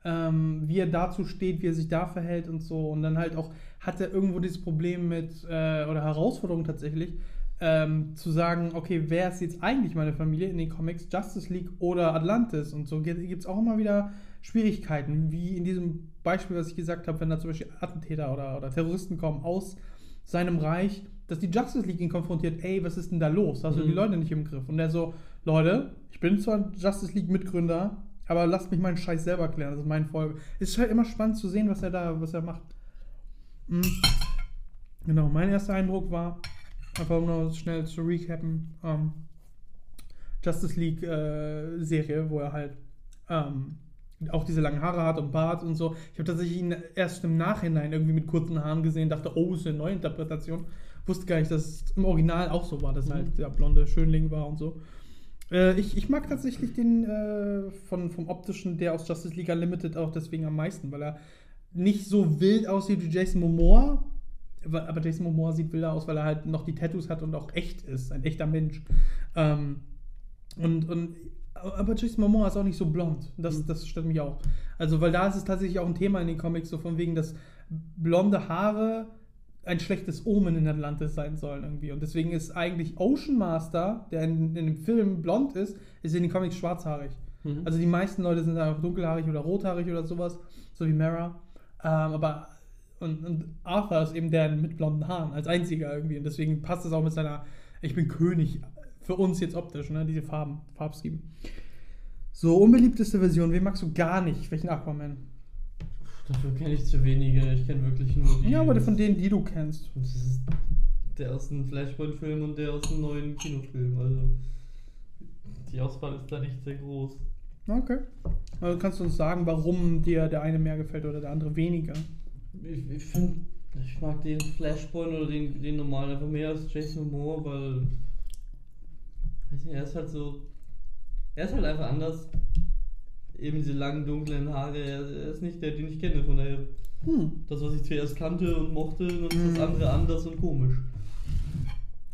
Speaker 1: ähm, wie er dazu steht, wie er sich da verhält und so. Und dann halt auch hat er irgendwo dieses Problem mit, äh, oder Herausforderung tatsächlich, ähm, zu sagen, okay, wer ist jetzt eigentlich meine Familie in den Comics, Justice League oder Atlantis? Und so gibt es auch immer wieder Schwierigkeiten, wie in diesem Beispiel, was ich gesagt habe, wenn da zum Beispiel Attentäter oder, oder Terroristen kommen aus seinem Reich, dass die Justice League ihn konfrontiert, ey, was ist denn da los? Hast du
Speaker 2: Mhm.
Speaker 1: die Leute nicht im Griff? Und er so, Leute, ich bin zwar Justice League Mitgründer, aber lasst mich meinen Scheiß selber klären, das ist mein Volk. Es ist halt immer spannend zu sehen, was er da, was er macht. Mhm. Genau, mein erster Eindruck war, einfach um noch schnell zu recappen, ähm, Justice League äh, Serie, wo er halt ähm, auch diese langen Haare hat und Bart und so. Ich habe tatsächlich ihn erst im Nachhinein irgendwie mit kurzen Haaren gesehen, dachte, oh, ist eine Neuinterpretation. Wusste gar nicht, dass es im Original auch so war, dass
Speaker 2: Mhm.
Speaker 1: halt der blonde Schönling war und so. Äh, ich, ich mag tatsächlich den äh, von, vom optischen, der aus Justice League Unlimited auch deswegen am meisten, weil er nicht so wild aussieht wie Jason Momoa. Aber Jason Momoa sieht wilder aus, weil er halt noch die Tattoos hat und auch echt ist, ein echter Mensch. Ähm, und, und, aber Jason Momoa ist auch nicht so blond. Das, das stört mich auch. Also, weil da ist es tatsächlich auch ein Thema in den Comics, so von wegen, dass blonde Haare ein schlechtes Omen in Atlantis sein sollen irgendwie. Und deswegen ist eigentlich Ocean Master, der in, in dem Film blond ist, ist in den Comics schwarzhaarig.
Speaker 2: Mhm.
Speaker 1: Also die meisten Leute sind einfach dunkelhaarig oder rothaarig oder sowas, so wie Mara. Ähm, aber und, und Arthur ist eben der mit blonden Haaren als einziger irgendwie. Und deswegen passt es auch mit seiner Ich bin König für uns jetzt optisch, ne? Diese Farben, Farbscheme. So, unbeliebteste Version, wen magst du gar nicht? Welchen Aquaman?
Speaker 2: Dafür kenne ich zu wenige. Ich kenne wirklich nur die.
Speaker 1: Ja, aber von denen, die du kennst.
Speaker 2: Das ist der aus dem Flashpoint-Film und der aus dem neuen Kinofilm. Also die Auswahl ist da nicht sehr groß.
Speaker 1: Okay. Also kannst du uns sagen, warum dir der eine mehr gefällt oder der andere weniger?
Speaker 2: Ich, ich finde, ich mag den Flashpoint oder den, den normalen einfach mehr als Jason Moore, weil. Weiß nicht, er ist halt so. Er ist halt einfach anders. Eben diese langen, dunklen Haare. Er, ist nicht der, den ich kenne. Von daher,
Speaker 1: Hm.
Speaker 2: das, was ich zuerst kannte und mochte, und
Speaker 1: Mhm.
Speaker 2: das andere anders und komisch.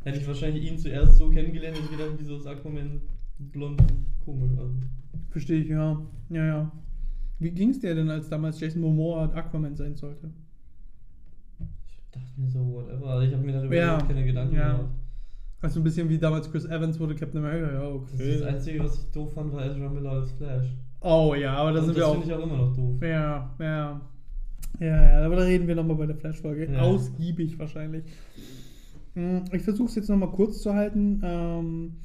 Speaker 2: Hätte ich wahrscheinlich ihn zuerst so kennengelernt, hätte ich gedacht, wieso ist Aquaman blond und komisch. Also.
Speaker 1: Verstehe ich, ja. Ja, ja. Wie ging es dir denn, als damals Jason Momoa Aquaman sein sollte?
Speaker 2: Ich dachte mir so, whatever. Also ich habe mir darüber
Speaker 1: Ja,
Speaker 2: keine Gedanken
Speaker 1: ja.
Speaker 2: gemacht.
Speaker 1: Also ein bisschen wie damals Chris Evans wurde Captain America, ja,
Speaker 2: Das,
Speaker 1: okay.
Speaker 2: das Einzige, was ich doof fand, war Ezra Miller als Flash.
Speaker 1: Oh ja, aber da sind
Speaker 2: das
Speaker 1: wir auch.
Speaker 2: finde ich auch immer noch doof.
Speaker 1: Ja, ja. Ja, ja, aber da reden wir nochmal bei der Flash-Folge.
Speaker 2: Ja.
Speaker 1: Ausgiebig wahrscheinlich. Hm, Ich versuche es jetzt nochmal kurz zu halten. Ähm,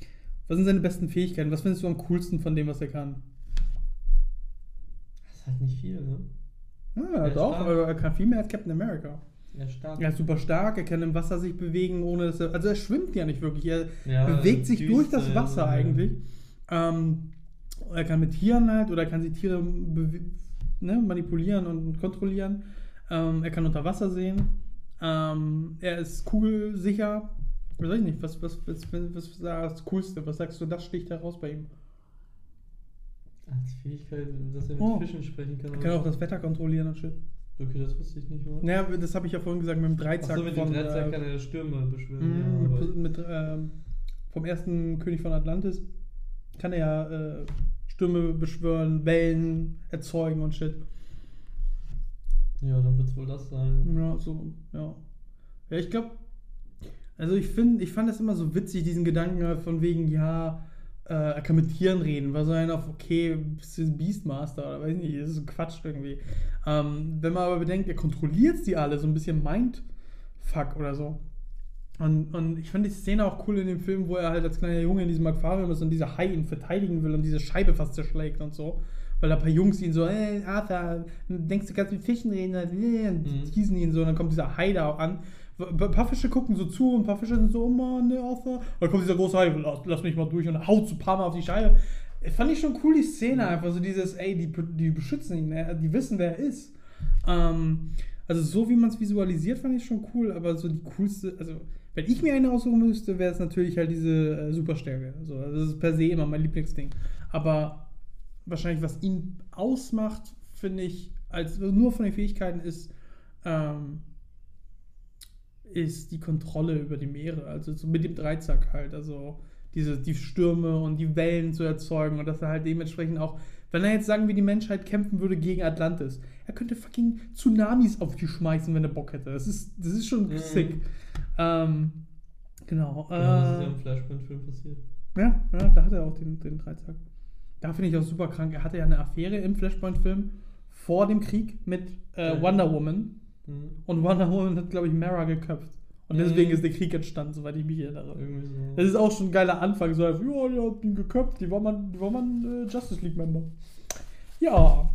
Speaker 1: was sind seine besten Fähigkeiten? Was findest du am coolsten von dem, was er kann?
Speaker 2: Das ist halt nicht viel, ne?
Speaker 1: Ja,
Speaker 2: Ja,
Speaker 1: doch, aber er kann viel mehr als Captain America.
Speaker 2: Er ist stark.
Speaker 1: Er ist super stark, er kann im Wasser sich bewegen, ohne dass er. Also er schwimmt ja nicht wirklich. Er
Speaker 2: Ja,
Speaker 1: bewegt sich
Speaker 2: düster,
Speaker 1: durch das
Speaker 2: ja,
Speaker 1: Wasser
Speaker 2: ja.
Speaker 1: eigentlich. Ähm, er kann mit Tieren halt oder er kann die Tiere ne, manipulieren und kontrollieren. Ähm, er kann unter Wasser sehen. Ähm, er ist kugelsicher. Weiß ich nicht, was, was, was, was, was ist das Coolste? Was sagst du, das sticht heraus bei ihm?
Speaker 2: Als Fähigkeit, dass er mit
Speaker 1: Oh.
Speaker 2: Fischen sprechen kann.
Speaker 1: Er kann auch das Wetter kontrollieren und shit.
Speaker 2: Okay, das wusste ich nicht mal.
Speaker 1: Naja, das habe ich ja vorhin gesagt mit dem Dreizack
Speaker 2: Achso, mit dem. Dreizack
Speaker 1: äh,
Speaker 2: kann er Stürme beschwören.
Speaker 1: Mhm,
Speaker 2: ja,
Speaker 1: mit, ähm, vom ersten König von Atlantis kann er ja äh, Stürme beschwören, Wellen erzeugen und shit.
Speaker 2: ja, dann wird es wohl das sein.
Speaker 1: Ja, so, ja. Ja, ich glaube, also ich finde, ich fand das immer so witzig, diesen Gedanken halt von wegen, ja, äh, er kann mit Tieren reden, war so einer auf, okay, bist du Beastmaster oder weiß nicht, das ist so Quatsch irgendwie. Ähm, wenn man aber bedenkt, er kontrolliert sie alle, so ein bisschen Mindfuck oder so. Und, und ich fand die Szene auch cool in dem Film, wo er halt als kleiner Junge in diesem Aquarium ist und dieser Hai ihn verteidigen will und diese Scheibe fast zerschlägt und so. Weil da ein paar Jungs ihn so, ey, Arthur, denkst du, kannst mit Fischen reden? Und
Speaker 2: Mhm.
Speaker 1: teasen ihn so, und dann kommt dieser Hai da an. Ein paar Fische gucken so zu und ein paar Fische sind so, oh Mann, ne, Arthur. Und dann kommt dieser große Hai, lass, lass mich mal durch und haut so ein paar Mal auf die Scheibe. Fand ich schon cool, die Szene
Speaker 2: Mhm.
Speaker 1: einfach, so dieses, ey, die, die beschützen ihn, ne? die wissen, wer er ist. Ähm, also so wie man es visualisiert, fand ich schon cool, aber so die coolste, also wenn ich mir eine aussuchen müsste, wäre es natürlich halt diese äh, Superstärke. So, also das ist per se immer mein Lieblingsding. Aber wahrscheinlich, was ihn ausmacht, finde ich, als nur von den Fähigkeiten ist, ähm, ist die Kontrolle über die Meere. Also so mit dem Dreizack halt. Also diese, die Stürme und die Wellen zu erzeugen und dass er halt dementsprechend auch, wenn er jetzt sagen wir, die Menschheit kämpfen würde gegen Atlantis, er könnte fucking Tsunamis auf die schmeißen, wenn er Bock hätte. Das ist, das ist schon
Speaker 2: Mhm.
Speaker 1: sick. Ähm, genau.
Speaker 2: Ja, das ist ja
Speaker 1: Äh,
Speaker 2: im Flashpoint-Film passiert.
Speaker 1: ja, ja, da hat er auch den, den Dreizack. Da finde ich auch super krank. Er hatte ja eine Affäre im Flashpoint-Film vor dem Krieg mit äh,
Speaker 2: Ja.
Speaker 1: Wonder Woman.
Speaker 2: Mhm.
Speaker 1: Und Wonder Woman hat, glaube ich, Mara geköpft. Und
Speaker 2: Mhm.
Speaker 1: deswegen ist der Krieg entstanden, soweit ich mich erinnere.
Speaker 2: So.
Speaker 1: Das ist auch schon ein geiler Anfang. So einfach, ja, die hat ihn geköpft. Die war mal, die war mal ein äh, Justice League-Member. Ja.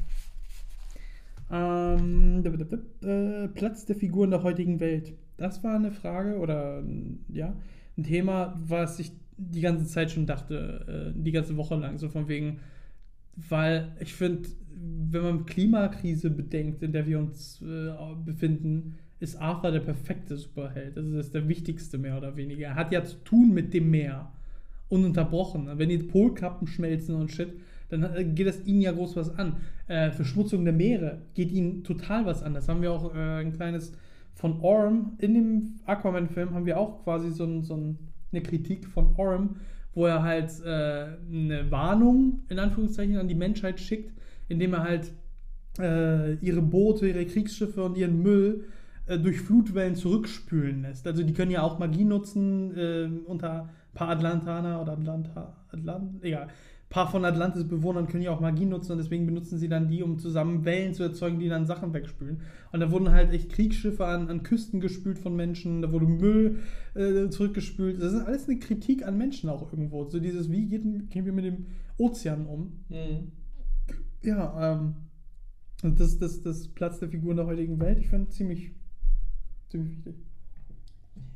Speaker 1: Ähm, dip, dip, dip, äh, Platz der Figur in der heutigen Welt. Das war eine Frage oder ja, ein Thema, was ich die ganze Zeit schon dachte, äh, die ganze Woche lang. So von wegen, weil ich finde, wenn man Klimakrise bedenkt, in der wir uns äh, befinden, ist Arthur der perfekte Superheld. Das ist der wichtigste mehr oder weniger. Er hat ja zu tun mit dem Meer. Ununterbrochen. Wenn die Polkappen schmelzen und shit, dann äh, geht das ihnen ja groß was an. Äh, Verschmutzung der Meere geht ihnen total was an. Das haben wir auch äh, ein kleines von Orm. In dem Aquaman-Film haben wir auch quasi so, ein, so ein, eine Kritik von Orm, wo er halt äh, eine Warnung in Anführungszeichen an die Menschheit schickt, indem er halt äh, ihre Boote, ihre Kriegsschiffe und ihren Müll äh, durch Flutwellen zurückspülen lässt. Also die können ja auch Magie nutzen äh, unter ein paar Atlantaner oder Atlanta, Atlant, egal. Paar von Atlantis Bewohnern können ja auch Magie nutzen und deswegen benutzen sie dann die, um zusammen Wellen zu erzeugen, die dann Sachen wegspülen. Und da wurden halt echt Kriegsschiffe an, an Küsten gespült von Menschen, da wurde Müll äh, zurückgespült. Das ist alles eine Kritik an Menschen auch irgendwo. So dieses, wie geht, gehen wir mit dem Ozean um?
Speaker 2: Mhm.
Speaker 1: Ja, ähm, das, das, das Platz der Figur in der heutigen Welt, ich fand ziemlich, ziemlich wichtig.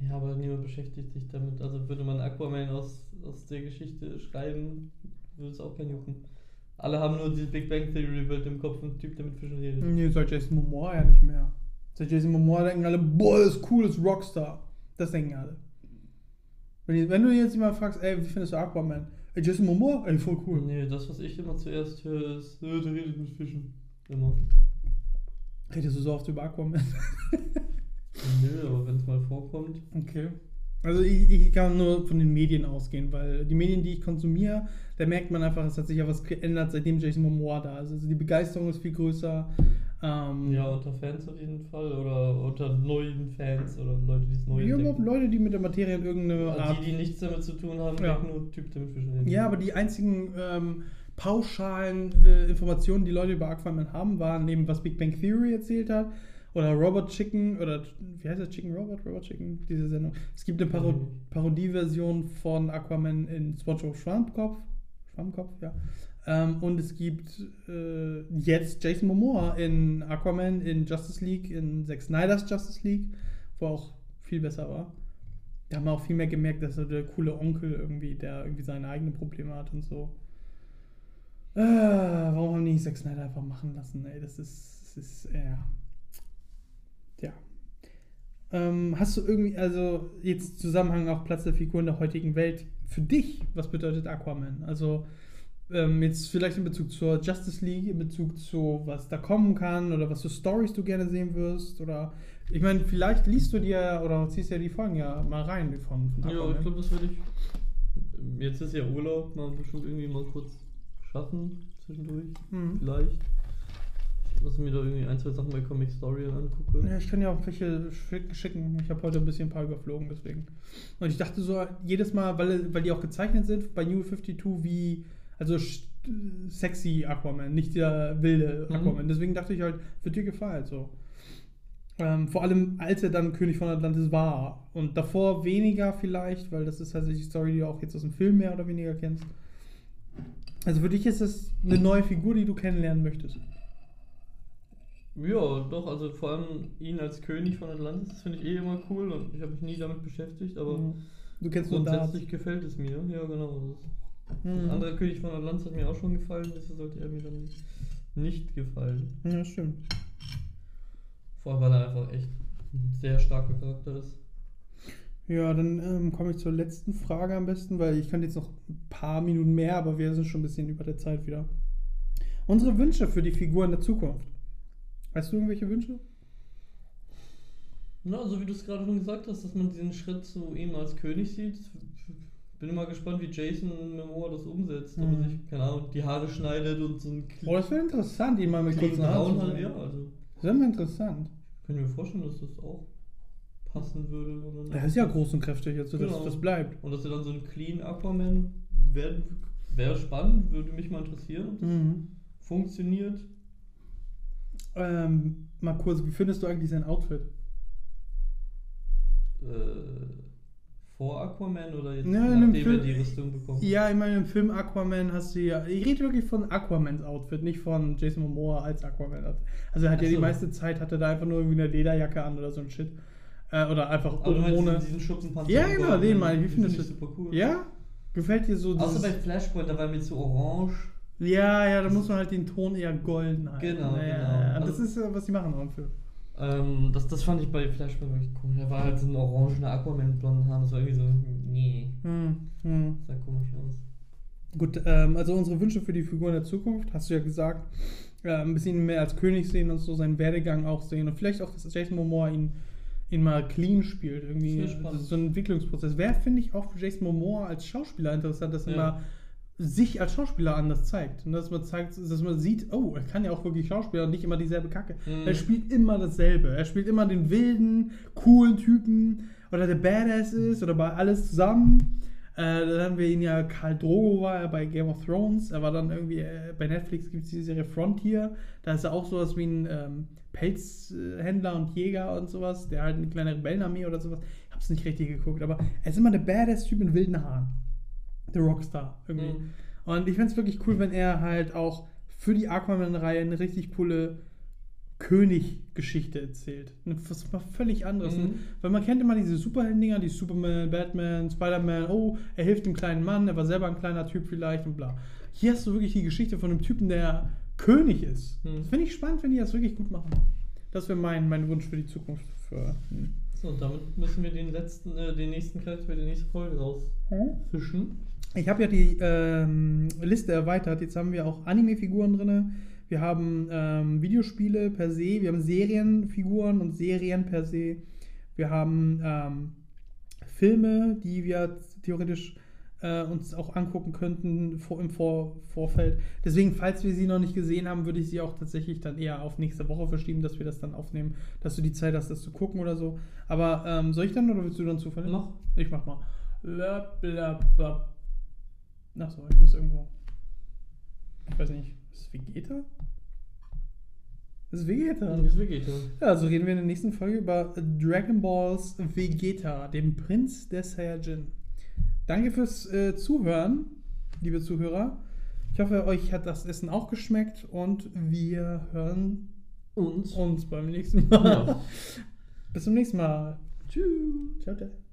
Speaker 2: Ja, aber niemand beschäftigt sich damit. Also würde man Aquaman aus, aus der Geschichte schreiben, würde es auch keinen jucken. Alle haben nur die Big Bang Theory Welt im Kopf und Typ, der mit Fischen redet.
Speaker 1: Nee, seit Jason Momoa ja nicht mehr. Seit Jason Momoa denken alle, boah, das ist cool, das ist Rockstar. Das denken alle. Wenn, wenn du jetzt jemand fragst, ey, wie findest du Aquaman? Ey, Jason Momoa? Ey, voll cool.
Speaker 2: Nee, das, was ich immer zuerst höre, ist, äh, der redet mit Fischen. Immer.
Speaker 1: Redest du so oft über Aquaman?
Speaker 2: Nö, aber wenn es mal vorkommt.
Speaker 1: Okay. Also ich, ich kann nur von den Medien ausgehen, weil die Medien, die ich konsumiere, da merkt man einfach, es hat sich ja was geändert, seitdem Jason Momoa da ist. Also die Begeisterung ist viel größer. Ähm,
Speaker 2: Ja, unter Fans auf jeden Fall. Oder unter neuen Fans oder Leute, die es neu
Speaker 1: auch
Speaker 2: entdecken.
Speaker 1: Leute, die mit der Materie in irgendeiner
Speaker 2: Und
Speaker 1: Art
Speaker 2: die, die nichts damit zu tun haben,
Speaker 1: Ja.
Speaker 2: nur Typ, der mit Fischen redet.
Speaker 1: Ja, aber die einzigen ähm, pauschalen äh, Informationen, die Leute über Aquaman haben, waren neben was Big Bang Theory erzählt hat oder Robot Chicken oder wie heißt das Chicken Robot? Robot Chicken, diese Sendung. Es gibt eine Paro
Speaker 2: Mhm.
Speaker 1: Parodieversion von Aquaman in SpongeBob Schwammkopf. Schwammkopf, ja. Ähm, und es gibt äh, jetzt Jason Momoa in Aquaman, in Justice League, in Zack Snyder's Justice League, wo er auch viel besser war. Da haben wir auch viel mehr gemerkt, dass er der coole Onkel irgendwie, der irgendwie seine eigenen Probleme hat und so. Äh, warum haben die nicht Zack Snyder einfach machen lassen? Ey, das ist, das ist, äh, ja. Ähm, hast du irgendwie, also jetzt Zusammenhang auch Platz der Figur in der heutigen Welt, für dich, was bedeutet Aquaman? Also ähm, jetzt vielleicht in Bezug zur Justice League, in Bezug zu was da kommen kann oder was für Stories du gerne sehen wirst oder ich meine, vielleicht liest du dir oder ziehst ja die Folgen ja mal rein wie von, von
Speaker 2: Ja, ich glaube, das würde ich. Jetzt ist ja Urlaub, mal bestimmt irgendwie mal kurz schaffen zwischendurch.
Speaker 1: Mhm.
Speaker 2: Vielleicht. Dass ich mir da irgendwie ein, zwei Sachen bei Comic Story angucke.
Speaker 1: Ja, ich kann ja auch welche schick- schicken. Ich habe heute ein bisschen ein paar überflogen, deswegen. Und ich dachte so, jedes Mal, weil, weil die auch gezeichnet sind bei New 52, wie, also sexy Aquaman, nicht der wilde
Speaker 2: Mhm.
Speaker 1: Aquaman. Deswegen dachte ich halt, wird dir gefallen, so. Ähm, vor allem, als er dann König von Atlantis war. Und davor weniger vielleicht, weil das ist tatsächlich die Story, die du auch jetzt aus dem Film mehr oder weniger kennst. Also für dich ist das eine neue Figur, die du kennenlernen möchtest.
Speaker 2: Ja, doch, also vor allem ihn als König von Atlantis, das finde ich eh immer cool und ich habe mich nie damit beschäftigt, aber
Speaker 1: Mhm. Du kennst
Speaker 2: grundsätzlich gefällt es mir. Ja, genau. Das
Speaker 1: Mhm.
Speaker 2: Der andere König von Atlantis hat mir auch schon gefallen, deshalb sollte er mir dann nicht gefallen.
Speaker 1: Ja, stimmt.
Speaker 2: Vor allem, weil er einfach echt ein sehr starker Charakter ist.
Speaker 1: Ja, dann ähm, komme ich zur letzten Frage am besten, weil ich kann jetzt noch ein paar Minuten mehr, aber wir sind schon ein bisschen über der Zeit wieder. Unsere Wünsche für die Figur in der Zukunft. Hast du irgendwelche Wünsche?
Speaker 2: Na, so wie du es gerade schon gesagt hast, dass man diesen Schritt zu ihm als König sieht. Bin mal gespannt, wie Jason Momoa das umsetzt. Ob er
Speaker 1: Mhm.
Speaker 2: sich, keine Ahnung, die Haare schneidet und so ein
Speaker 1: Oh, das wäre interessant, ihn mal mit kurzen Haaren sehen.
Speaker 2: Ja, also
Speaker 1: Das wäre mal interessant.
Speaker 2: ich könnte mir vorstellen, dass das auch passen würde.
Speaker 1: Er ist ja groß und kräftig, also das,
Speaker 2: Genau.
Speaker 1: das bleibt.
Speaker 2: Und dass er dann so ein clean Aquaman wäre spannend, würde mich mal interessieren, ob das
Speaker 1: Mhm.
Speaker 2: funktioniert.
Speaker 1: Ähm, mal kurz, wie findest du eigentlich sein Outfit?
Speaker 2: Äh, vor Aquaman oder jetzt
Speaker 1: Ja,
Speaker 2: nachdem er
Speaker 1: Film-
Speaker 2: die Rüstung bekommt?
Speaker 1: Ja, ich meine, im Film Aquaman hast du ja. Ich rede wirklich von Aquamans Outfit, nicht von Jason Momoa als Aquaman. Also er hat
Speaker 2: Ach
Speaker 1: ja die meiste Zeit hatte da einfach nur irgendwie eine Lederjacke an oder so ein Shit. Äh, oder einfach
Speaker 2: Aber du
Speaker 1: ohne.
Speaker 2: diesen, diesen Schuppenpanzer?
Speaker 1: Ja, genau, den meine ich. Wie findest du-
Speaker 2: super cool.
Speaker 1: Ja? Gefällt dir so
Speaker 2: Außer bei Flashpoint, da war mir zu orange.
Speaker 1: Ja, ja, da muss man halt den Ton eher golden halten.
Speaker 2: Genau,
Speaker 1: ja,
Speaker 2: genau.
Speaker 1: Ja, das
Speaker 2: Also-
Speaker 1: ist, was die machen im Film.
Speaker 2: Ähm, das, das fand ich bei Flashpoint wirklich cool. Er war halt so ein orangener Aquaman mit blonden Haaren. Das war irgendwie so, nee,
Speaker 1: Hm, hm.
Speaker 2: sah komisch aus.
Speaker 1: Gut, ähm, also unsere Wünsche für die Figur in der Zukunft, hast du ja gesagt, äh, ein bisschen mehr als König sehen und so seinen Werdegang auch sehen und vielleicht auch, dass Jason Momoa ihn, ihn mal clean spielt. Irgendwie so ein Entwicklungsprozess. Wäre, finde ich, auch für Jason Momoa als Schauspieler interessant, dass er
Speaker 2: Ja.
Speaker 1: mal sich als Schauspieler anders zeigt. Und dass man zeigt, dass man sieht, oh, er kann ja auch wirklich Schauspieler und nicht immer dieselbe Kacke.
Speaker 2: Mhm.
Speaker 1: Er spielt immer dasselbe. Er spielt immer den wilden, coolen Typen oder der Badass ist oder bei alles zusammen. Äh, dann haben wir ihn ja, Karl Drogo war er bei Game of Thrones. Er war dann irgendwie, äh, bei Netflix gibt es die Serie Frontier. Da ist er auch sowas wie ein ähm, Pelzhändler und Jäger und sowas, der halt eine kleine Rebellenarmee oder sowas. Ich hab's nicht richtig geguckt, aber er ist immer der Badass-Typ in wilden Haaren. Der Rockstar irgendwie.
Speaker 2: Mhm.
Speaker 1: Und ich fände es wirklich cool, wenn er halt auch für die Aquaman-Reihe eine richtig coole König-Geschichte erzählt. Was mal völlig anderes.
Speaker 2: Mhm.
Speaker 1: Weil man kennt immer diese Superhelden-Dinger, die Superman, Batman, Spider-Man, oh, er hilft dem kleinen Mann, er war selber ein kleiner Typ vielleicht und bla. Hier hast du wirklich die Geschichte von einem Typen, der König ist.
Speaker 2: Mhm.
Speaker 1: Das finde ich spannend, wenn die das wirklich gut machen. Das wäre mein, mein Wunsch für die Zukunft. Für, hm.
Speaker 2: So, und damit müssen wir den letzten, äh, den nächsten Charakter für die nächste Folge rausfischen.
Speaker 1: Ich habe ja die ähm, Liste erweitert. Jetzt haben wir auch Anime-Figuren drin. Wir haben ähm, Videospiele per se. Wir haben Serienfiguren und Serien per se. Wir haben ähm, Filme, die wir theoretisch äh, uns auch angucken könnten vor, im vor Vorfeld. Deswegen, falls wir sie noch nicht gesehen haben, würde ich sie auch tatsächlich dann eher auf nächste Woche verschieben, dass wir das dann aufnehmen, dass du die Zeit hast, das zu gucken oder so. Aber ähm, soll ich dann oder willst du dann zufällig?
Speaker 2: Mach.
Speaker 1: Ich mach mal. Blablabla. Achso, ich muss irgendwo. Ich weiß nicht. Ist es Vegeta? Das ist Vegeta.
Speaker 2: Das ist Vegeta.
Speaker 1: Ja, also reden wir in der nächsten Folge über Dragon Balls Vegeta, dem Prinz der Saiyajin. Danke fürs äh, Zuhören, liebe Zuhörer. Ich hoffe, euch hat das Essen auch geschmeckt und wir hören
Speaker 2: Und
Speaker 1: uns beim nächsten Mal.
Speaker 2: Ja.
Speaker 1: Bis zum nächsten Mal.
Speaker 2: tschüss.
Speaker 1: Ciao, ciao.